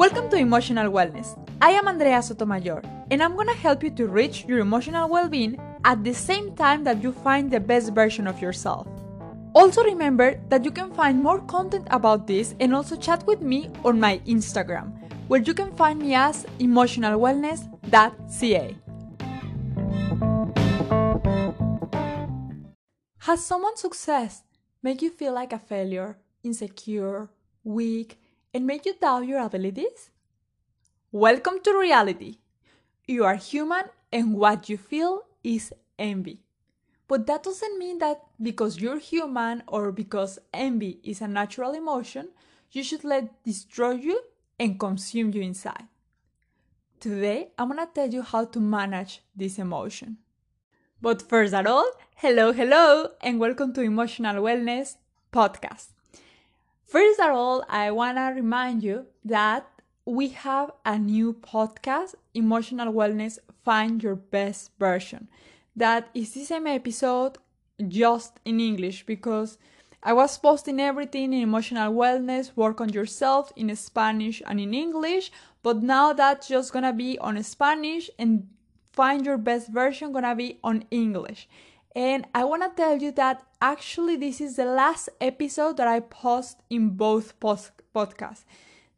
Welcome to Emotional Wellness. I am Andrea Sotomayor, and I'm gonna help you to reach your emotional well being at the same time that you find the best version of yourself. Also, remember that you can find more content about this and also chat with me on my Instagram, where you can find me as emotionalwellness.ca. Has someone's success make you feel like a failure, insecure, weak, and make you doubt your abilities? Welcome to reality. You are human, and what you feel is envy. But that doesn't mean that because you're human or because envy is a natural emotion, you should let destroy you and consume you inside. Today, I'm gonna tell you how to manage this emotion. But first of all, hello, hello, and welcome to Emotional Wellness Podcast. First of all, I want to remind you that we have a new podcast, Emotional Wellness Find Your Best Version. That is the same episode just in English because I was posting everything in emotional wellness, work on yourself in Spanish and in English, but now that's just gonna be on Spanish and find your best version gonna be on English. And I want to tell you that actually this is the last episode that I post in both post- podcasts.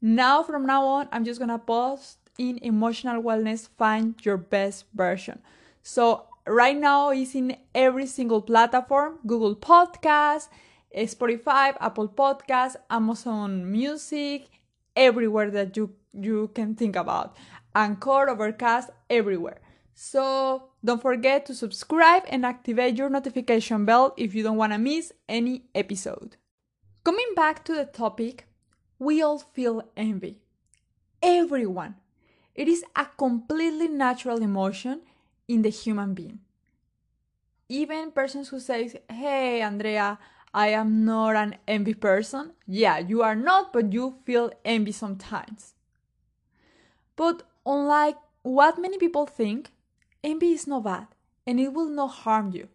Now, from now on, I'm just going to post in emotional wellness, find your best version. So, right now, it's in every single platform Google Podcasts, Spotify, Apple Podcasts, Amazon Music, everywhere that you, you can think about. Anchor, Overcast, everywhere. So don't forget to subscribe and activate your notification bell if you don't want to miss any episode. Coming back to the topic, we all feel envy. Everyone. It is a completely natural emotion in the human being. Even persons who say, "Hey Andrea, I am not an envy person." Yeah, you are not, but you feel envy sometimes. But unlike what many people think, Envy is not bad and it will not harm you.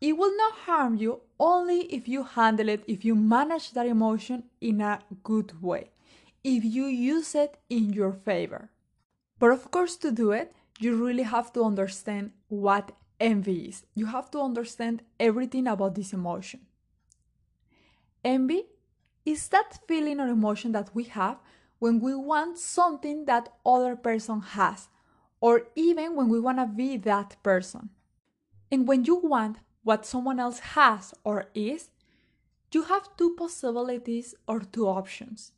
It will not harm you only if you handle it, if you manage that emotion in a good way, if you use it in your favor. But of course, to do it, you really have to understand what envy is. You have to understand everything about this emotion. Envy is that feeling or emotion that we have when we want something that other person has or even when we want to be that person. And when you want what someone else has or is, you have two possibilities or two options.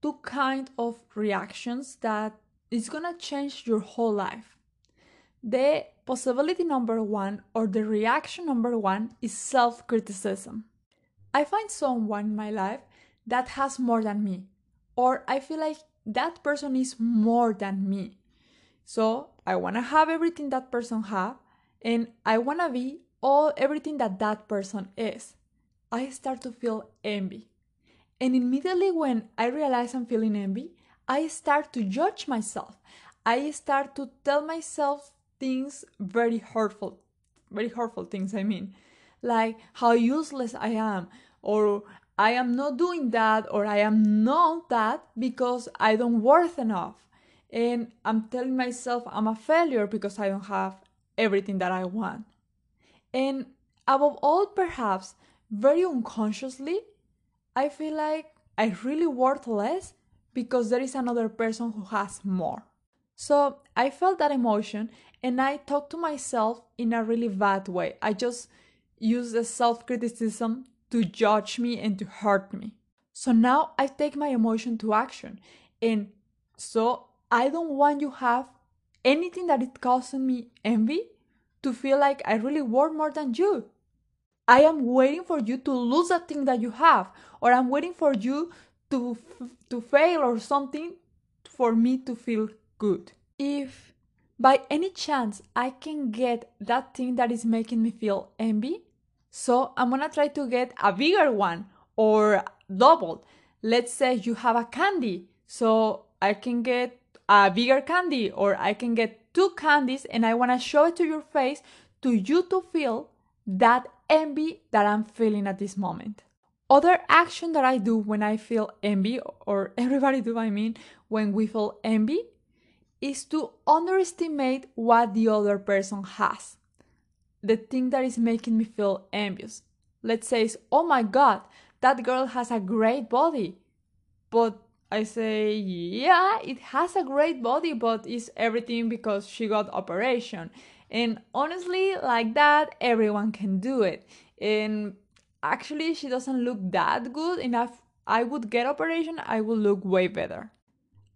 Two kind of reactions that is going to change your whole life. The possibility number 1 or the reaction number 1 is self-criticism. I find someone in my life that has more than me or I feel like that person is more than me so I want to have everything that person have and I want to be all everything that that person is. I start to feel envy. And immediately when I realize I'm feeling envy, I start to judge myself. I start to tell myself things very hurtful, very hurtful things, I mean, like how useless I am, or I am not doing that, or I am not that because I don't worth enough and I'm telling myself I'm a failure because I don't have everything that I want. And above all, perhaps very unconsciously, I feel like I really worth less because there is another person who has more. So I felt that emotion and I talked to myself in a really bad way. I just use the self criticism to judge me and to hurt me. So now I take my emotion to action. And so I don't want you have anything that it causes me envy to feel like I really worth more than you. I am waiting for you to lose that thing that you have, or I'm waiting for you to to fail or something for me to feel good. If by any chance I can get that thing that is making me feel envy, so I'm gonna try to get a bigger one or double. Let's say you have a candy, so I can get a bigger candy or I can get two candies and I want to show it to your face to you to feel that envy that I'm feeling at this moment. Other action that I do when I feel envy, or everybody do, I mean, when we feel envy, is to underestimate what the other person has. The thing that is making me feel envious. Let's say, oh my god, that girl has a great body. But I say, yeah, it has a great body, but it's everything because she got operation. And honestly, like that, everyone can do it. And actually, she doesn't look that good. Enough, I would get operation, I would look way better.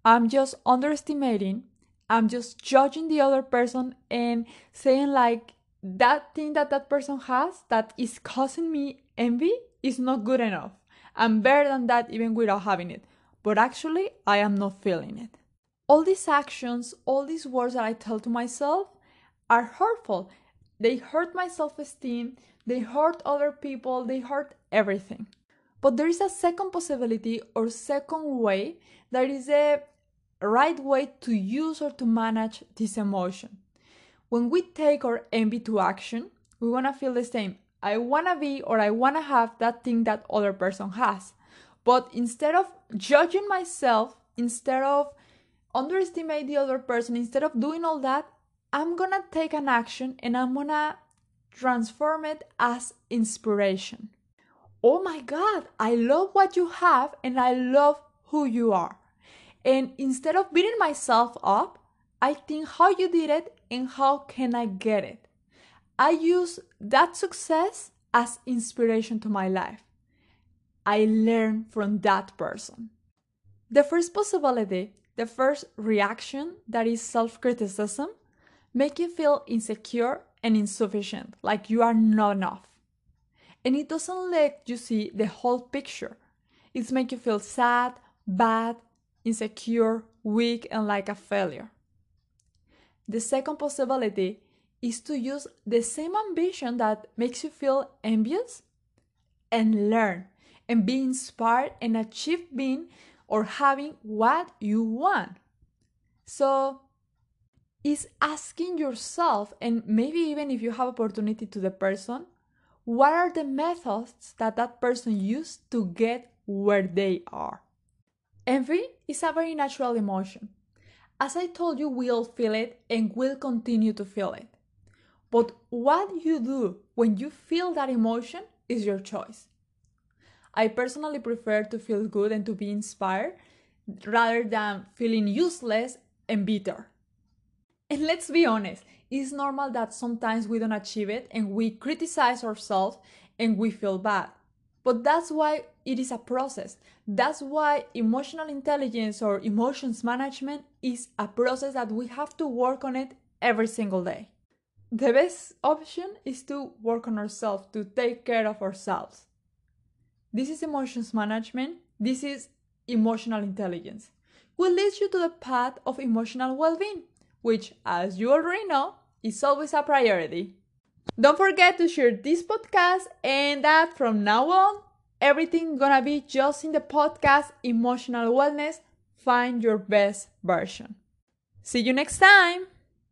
I'm just underestimating. I'm just judging the other person and saying like that thing that that person has that is causing me envy is not good enough. I'm better than that even without having it. But actually, I am not feeling it. All these actions, all these words that I tell to myself are hurtful. They hurt my self esteem, they hurt other people, they hurt everything. But there is a second possibility or second way that is a right way to use or to manage this emotion. When we take our envy to action, we want to feel the same. I want to be or I want to have that thing that other person has. But instead of judging myself, instead of underestimate the other person, instead of doing all that, I'm to take an action and I'm to transform it as inspiration. Oh my god, I love what you have and I love who you are. And instead of beating myself up, I think how you did it and how can I get it. I use that success as inspiration to my life. I learn from that person. The first possibility, the first reaction that is self criticism, make you feel insecure and insufficient, like you are not enough. And it doesn't let you see the whole picture. It's make you feel sad, bad, insecure, weak, and like a failure. The second possibility is to use the same ambition that makes you feel envious and learn and be inspired and achieve being or having what you want. So is asking yourself and maybe even if you have opportunity to the person, what are the methods that that person used to get where they are? Envy is a very natural emotion. As I told you, we all feel it and will continue to feel it. But what you do when you feel that emotion is your choice. I personally prefer to feel good and to be inspired rather than feeling useless and bitter. And let's be honest, it's normal that sometimes we don't achieve it and we criticize ourselves and we feel bad. But that's why it is a process. That's why emotional intelligence or emotions management is a process that we have to work on it every single day. The best option is to work on ourselves, to take care of ourselves. This is emotions management. This is emotional intelligence. Will lead you to the path of emotional well being, which, as you already know, is always a priority. Don't forget to share this podcast and that from now on, everything gonna be just in the podcast Emotional Wellness. Find your best version. See you next time.